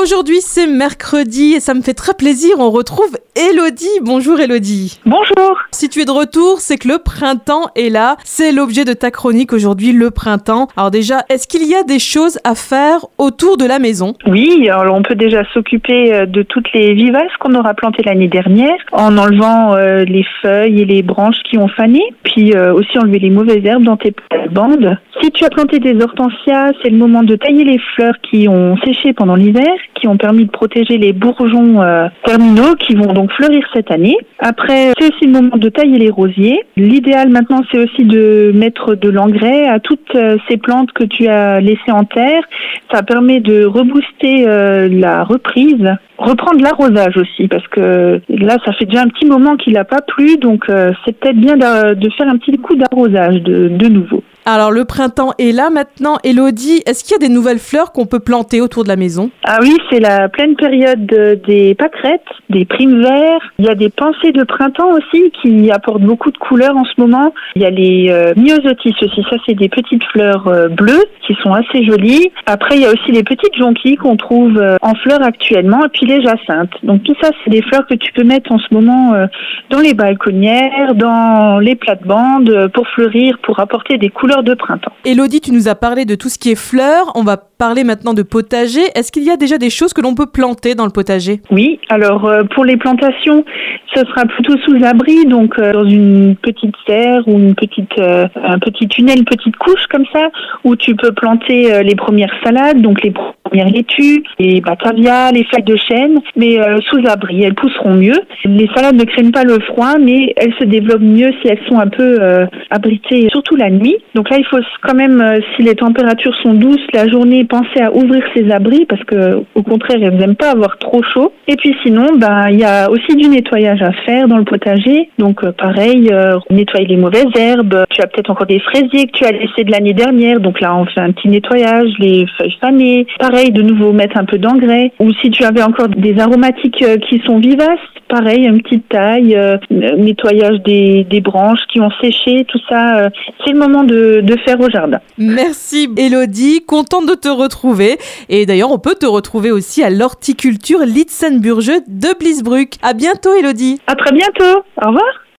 Aujourd'hui, c'est mercredi et ça me fait très plaisir. On retrouve Elodie. Bonjour Elodie. Bonjour. Si tu es de retour, c'est que le printemps est là. C'est l'objet de ta chronique aujourd'hui, le printemps. Alors déjà, est-ce qu'il y a des choses à faire autour de la maison? Oui, alors on peut déjà s'occuper euh, de toutes les vivaces qu'on aura plantées l'année dernière en enlevant euh, les feuilles et les branches qui ont fané, puis euh, aussi enlever les mauvaises herbes dans tes bandes. Si tu as planté des hortensias, c'est le moment de tailler les fleurs qui ont séché pendant l'hiver qui ont permis de protéger les bourgeons euh, terminaux qui vont donc fleurir cette année. Après, c'est aussi le moment de tailler les rosiers. L'idéal maintenant, c'est aussi de mettre de l'engrais à toutes euh, ces plantes que tu as laissées en terre. Ça permet de rebooster euh, la reprise reprendre l'arrosage aussi parce que là ça fait déjà un petit moment qu'il n'a pas plu donc c'est peut-être bien de, faire un petit coup d'arrosage de, de nouveau. Alors le printemps est là maintenant. Elodie, est-ce qu'il y a des nouvelles fleurs qu'on peut planter autour de la maison? Ah oui, c'est la pleine période des pâquerettes, des primes verts. Il y a des pensées de printemps aussi qui apportent beaucoup de couleurs en ce moment. Il y a les euh, myosotis aussi. Ça, c'est des petites fleurs euh, bleues qui sont assez jolies. Après, il y a aussi les petites jonquilles qu'on trouve euh, en fleurs actuellement et puis les jacinthes. Donc tout ça, c'est des fleurs que tu peux mettre en ce moment dans les balconnières, dans les plates-bandes pour fleurir, pour apporter des couleurs de printemps. Elodie, tu nous as parlé de tout ce qui est fleurs. On va parler maintenant de potager. Est-ce qu'il y a déjà des choses que l'on peut planter dans le potager? Oui, alors euh, pour les plantations, ce sera plutôt sous abri, donc euh, dans une petite serre ou une petite, euh, un petit tunnel, une petite couche comme ça, où tu peux planter les premières salades, donc les premières laitues, les batavia, les feuilles de chêne, mais sous abri. Elles pousseront mieux. Les salades ne craignent pas le froid, mais elles se développent mieux si elles sont un peu abritées, surtout la nuit. Donc là, il faut quand même, euh, si les températures sont douces, la journée, penser à ouvrir ses abris parce que, au contraire, elles n'aiment pas avoir trop chaud. Et puis sinon, ben, il y a aussi du nettoyage à faire dans le potager. Donc euh, pareil, euh, nettoyer les mauvaises herbes. Tu as peut-être encore des fraisiers que tu as laissés de l'année dernière. Donc là, on fait un petit nettoyage, les feuilles fanées. Pareil, de nouveau mettre un peu d'engrais. Ou si tu avais encore des aromatiques qui sont vivaces, pareil, une petite taille, nettoyage des, des branches qui ont séché, tout ça. c'est le moment de de, faire au jardin. Merci Elodie, contente de te retrouver. Et d'ailleurs, on peut te retrouver aussi à l'horticulture Litzenburge de Blisbruck. À bientôt Elodie. À très bientôt. Au revoir.